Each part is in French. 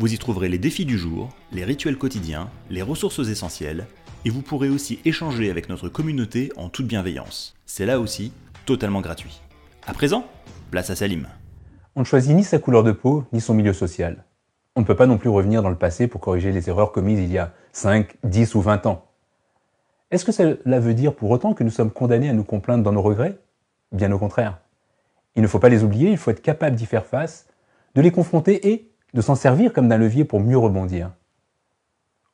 Vous y trouverez les défis du jour, les rituels quotidiens, les ressources essentielles et vous pourrez aussi échanger avec notre communauté en toute bienveillance. C'est là aussi totalement gratuit. À présent, place à Salim. On ne choisit ni sa couleur de peau, ni son milieu social. On ne peut pas non plus revenir dans le passé pour corriger les erreurs commises il y a 5, 10 ou 20 ans. Est-ce que cela veut dire pour autant que nous sommes condamnés à nous complaindre dans nos regrets? Bien au contraire. Il ne faut pas les oublier, il faut être capable d'y faire face, de les confronter et de s'en servir comme d'un levier pour mieux rebondir.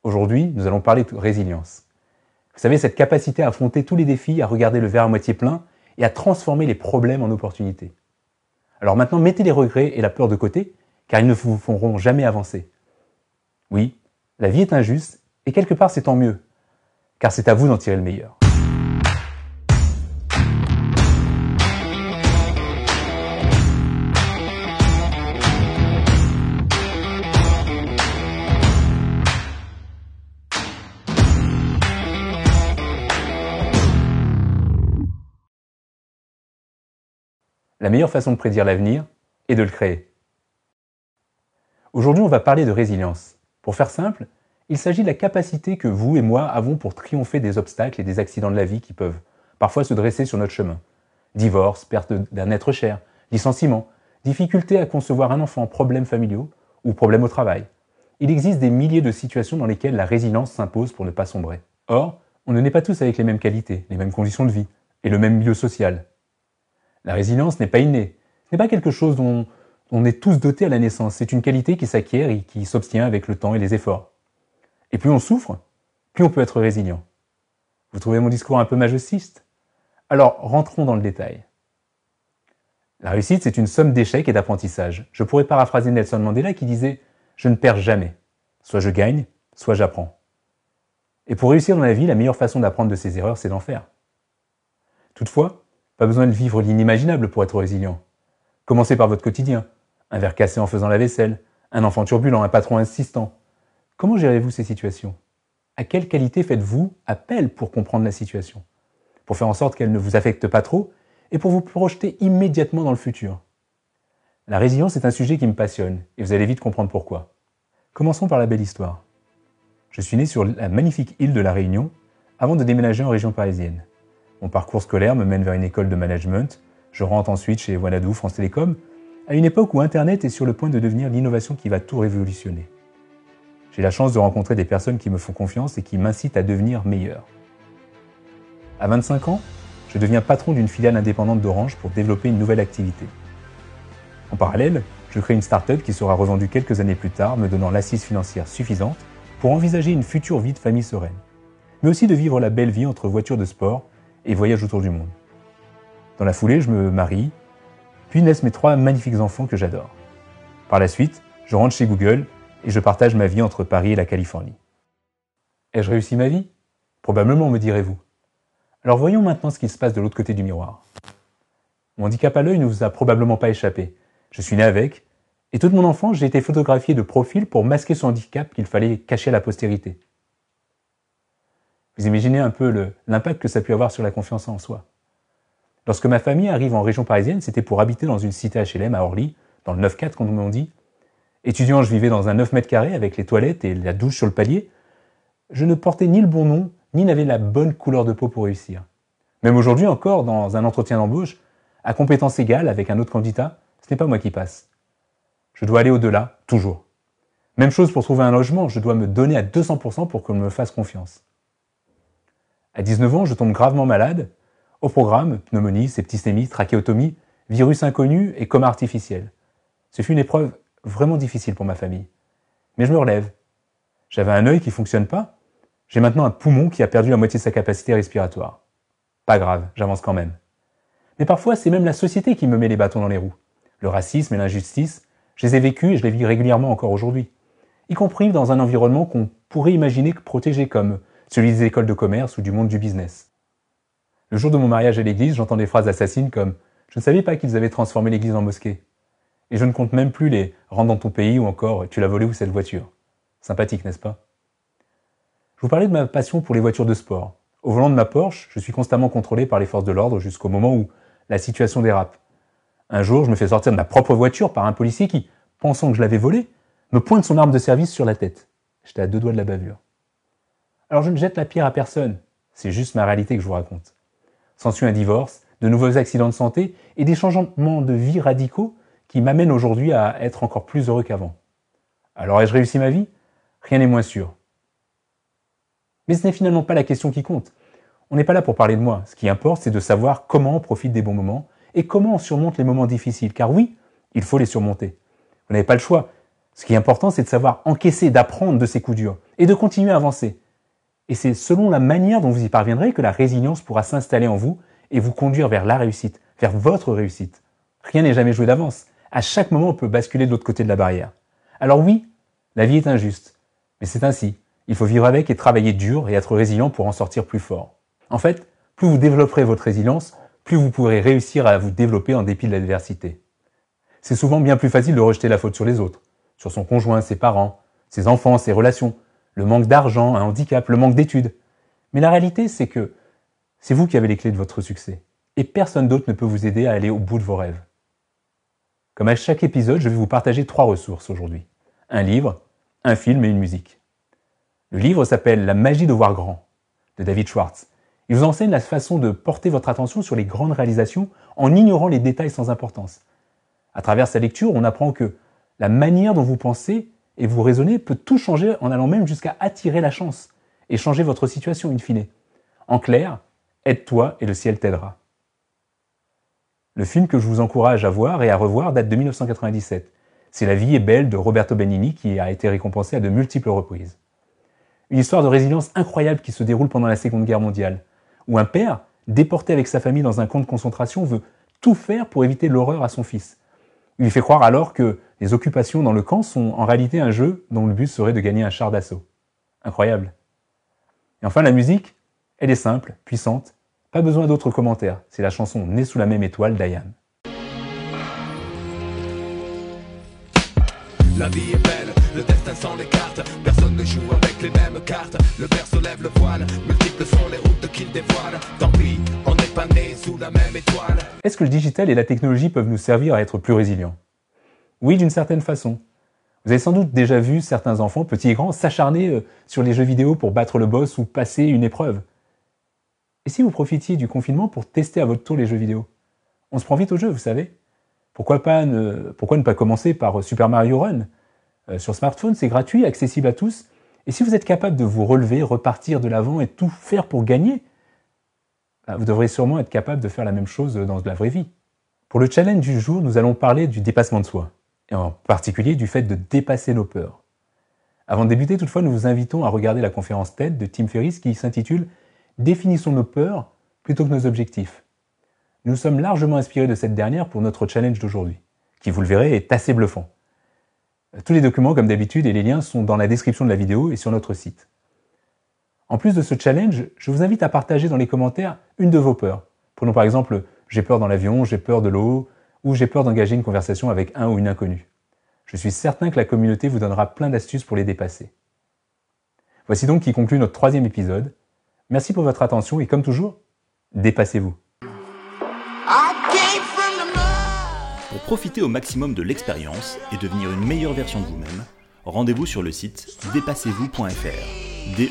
Aujourd'hui, nous allons parler de résilience. Vous savez, cette capacité à affronter tous les défis, à regarder le verre à moitié plein et à transformer les problèmes en opportunités. Alors maintenant, mettez les regrets et la peur de côté, car ils ne vous feront jamais avancer. Oui, la vie est injuste, et quelque part c'est tant mieux, car c'est à vous d'en tirer le meilleur. La meilleure façon de prédire l'avenir est de le créer. Aujourd'hui, on va parler de résilience. Pour faire simple, il s'agit de la capacité que vous et moi avons pour triompher des obstacles et des accidents de la vie qui peuvent parfois se dresser sur notre chemin. Divorce, perte d'un être cher, licenciement, difficulté à concevoir un enfant, problèmes familiaux ou problèmes au travail. Il existe des milliers de situations dans lesquelles la résilience s'impose pour ne pas sombrer. Or, on ne naît pas tous avec les mêmes qualités, les mêmes conditions de vie et le même milieu social. La résilience n'est pas innée. Ce n'est pas quelque chose dont on est tous dotés à la naissance. C'est une qualité qui s'acquiert et qui s'obtient avec le temps et les efforts. Et plus on souffre, plus on peut être résilient. Vous trouvez mon discours un peu majestiste Alors, rentrons dans le détail. La réussite, c'est une somme d'échecs et d'apprentissage. Je pourrais paraphraser Nelson Mandela qui disait Je ne perds jamais. Soit je gagne, soit j'apprends. Et pour réussir dans la vie, la meilleure façon d'apprendre de ses erreurs, c'est d'en faire. Toutefois, pas besoin de vivre l'inimaginable pour être résilient. Commencez par votre quotidien. Un verre cassé en faisant la vaisselle, un enfant turbulent, un patron insistant. Comment gérez-vous ces situations? À quelle qualité faites-vous appel pour comprendre la situation? Pour faire en sorte qu'elle ne vous affecte pas trop et pour vous projeter immédiatement dans le futur? La résilience est un sujet qui me passionne et vous allez vite comprendre pourquoi. Commençons par la belle histoire. Je suis né sur la magnifique île de la Réunion avant de déménager en région parisienne. Mon parcours scolaire me mène vers une école de management. Je rentre ensuite chez Wanadoo France Télécom, à une époque où Internet est sur le point de devenir l'innovation qui va tout révolutionner. J'ai la chance de rencontrer des personnes qui me font confiance et qui m'incitent à devenir meilleur. À 25 ans, je deviens patron d'une filiale indépendante d'Orange pour développer une nouvelle activité. En parallèle, je crée une start-up qui sera revendue quelques années plus tard, me donnant l'assise financière suffisante pour envisager une future vie de famille sereine, mais aussi de vivre la belle vie entre voitures de sport et voyage autour du monde. Dans la foulée, je me marie, puis naissent mes trois magnifiques enfants que j'adore. Par la suite, je rentre chez Google et je partage ma vie entre Paris et la Californie. Ai-je réussi ma vie? Probablement, me direz-vous. Alors voyons maintenant ce qui se passe de l'autre côté du miroir. Mon handicap à l'œil ne vous a probablement pas échappé. Je suis né avec, et toute mon enfance, j'ai été photographié de profil pour masquer ce handicap qu'il fallait cacher à la postérité. Vous imaginez un peu l'impact que ça a pu avoir sur la confiance en soi. Lorsque ma famille arrive en région parisienne, c'était pour habiter dans une cité HLM à Orly, dans le 9-4 comme on dit. Étudiant, je vivais dans un 9 mètres carrés avec les toilettes et la douche sur le palier. Je ne portais ni le bon nom, ni n'avais la bonne couleur de peau pour réussir. Même aujourd'hui encore, dans un entretien d'embauche, à compétence égale avec un autre candidat, ce n'est pas moi qui passe. Je dois aller au-delà, toujours. Même chose pour trouver un logement, je dois me donner à 200% pour qu'on me fasse confiance. À 19 ans, je tombe gravement malade. Au programme, pneumonie, septicémie, trachéotomie, virus inconnu et coma artificiel. Ce fut une épreuve vraiment difficile pour ma famille. Mais je me relève. J'avais un œil qui fonctionne pas. J'ai maintenant un poumon qui a perdu la moitié de sa capacité respiratoire. Pas grave, j'avance quand même. Mais parfois, c'est même la société qui me met les bâtons dans les roues. Le racisme et l'injustice, je les ai vécus et je les vis régulièrement encore aujourd'hui. Y compris dans un environnement qu'on pourrait imaginer protéger comme celui des écoles de commerce ou du monde du business. Le jour de mon mariage à l'église, j'entends des phrases assassines comme Je ne savais pas qu'ils avaient transformé l'église en mosquée. Et je ne compte même plus les Rentre dans ton pays ou encore Tu l'as volé où cette voiture. Sympathique, n'est-ce pas? Je vous parlais de ma passion pour les voitures de sport. Au volant de ma Porsche, je suis constamment contrôlé par les forces de l'ordre jusqu'au moment où la situation dérape. Un jour, je me fais sortir de ma propre voiture par un policier qui, pensant que je l'avais volée, me pointe son arme de service sur la tête. J'étais à deux doigts de la bavure. Alors je ne jette la pierre à personne, c'est juste ma réalité que je vous raconte. S'ensuit un divorce, de nouveaux accidents de santé et des changements de vie radicaux qui m'amènent aujourd'hui à être encore plus heureux qu'avant. Alors ai-je réussi ma vie? Rien n'est moins sûr. Mais ce n'est finalement pas la question qui compte. On n'est pas là pour parler de moi. Ce qui importe, c'est de savoir comment on profite des bons moments et comment on surmonte les moments difficiles. Car oui, il faut les surmonter. Vous n'avez pas le choix. Ce qui est important, c'est de savoir encaisser, d'apprendre de ces coups durs et de continuer à avancer. Et c'est selon la manière dont vous y parviendrez que la résilience pourra s'installer en vous et vous conduire vers la réussite, vers votre réussite. Rien n'est jamais joué d'avance. À chaque moment, on peut basculer de l'autre côté de la barrière. Alors oui, la vie est injuste, mais c'est ainsi. Il faut vivre avec et travailler dur et être résilient pour en sortir plus fort. En fait, plus vous développerez votre résilience, plus vous pourrez réussir à vous développer en dépit de l'adversité. C'est souvent bien plus facile de rejeter la faute sur les autres, sur son conjoint, ses parents, ses enfants, ses relations, le manque d'argent, un handicap, le manque d'études. Mais la réalité, c'est que c'est vous qui avez les clés de votre succès. Et personne d'autre ne peut vous aider à aller au bout de vos rêves. Comme à chaque épisode, je vais vous partager trois ressources aujourd'hui. Un livre, un film et une musique. Le livre s'appelle La magie de voir grand, de David Schwartz. Il vous enseigne la façon de porter votre attention sur les grandes réalisations en ignorant les détails sans importance. À travers sa lecture, on apprend que la manière dont vous pensez et vous raisonnez peut tout changer en allant même jusqu'à attirer la chance et changer votre situation in fine. En clair, aide-toi et le ciel t'aidera. Le film que je vous encourage à voir et à revoir date de 1997. C'est La vie est belle de Roberto Benigni qui a été récompensé à de multiples reprises. Une histoire de résilience incroyable qui se déroule pendant la Seconde Guerre mondiale, où un père, déporté avec sa famille dans un camp de concentration, veut tout faire pour éviter l'horreur à son fils. Il lui fait croire alors que les occupations dans le camp sont en réalité un jeu dont le but serait de gagner un char d'assaut. Incroyable. Et enfin, la musique, elle est simple, puissante, pas besoin d'autres commentaires. C'est la chanson Née sous la même étoile d'Ayam. La vie est belle, le destin sans les cartes. Personne ne joue avec les mêmes cartes. Le père lève le voile, multiples sont les routes qu'il dévoile. Tant pis, Est-ce que le digital et la technologie peuvent nous servir à être plus résilients? Oui, d'une certaine façon. Vous avez sans doute déjà vu certains enfants, petits et grands, s'acharner euh, sur les jeux vidéo pour battre le boss ou passer une épreuve. Et si vous profitiez du confinement pour tester à votre tour les jeux vidéo? On se prend vite au jeu, vous savez. Pourquoi, pas ne, pas commencer par Super Mario Run? Euh, Sur smartphone, c'est gratuit, accessible à tous. Et si vous êtes capable de vous relever, repartir de l'avant et tout faire pour gagner, vous devrez sûrement être capable de faire la même chose dans la vraie vie. Pour le challenge du jour, nous allons parler du dépassement de soi, et en particulier du fait de dépasser nos peurs. Avant de débuter, toutefois, nous vous invitons à regarder la conférence TED de Tim Ferriss qui s'intitule Définissons nos peurs plutôt que nos objectifs. Nous sommes largement inspirés de cette dernière pour notre challenge d'aujourd'hui, qui, vous le verrez, est assez bluffant. Tous les documents, comme d'habitude, et les liens sont dans la description de la vidéo et sur notre site. En plus de ce challenge, je vous invite à partager dans les commentaires une de vos peurs. Prenons par exemple j'ai peur dans l'avion, j'ai peur de l'eau, ou j'ai peur d'engager une conversation avec un ou une inconnue. Je suis certain que la communauté vous donnera plein d'astuces pour les dépasser. Voici donc qui conclut notre troisième épisode. Merci pour votre attention et comme toujours, dépassez-vous. Pour profiter au maximum de l'expérience et devenir une meilleure version de vous-même, rendez-vous sur le site dépassez-vous.fr. D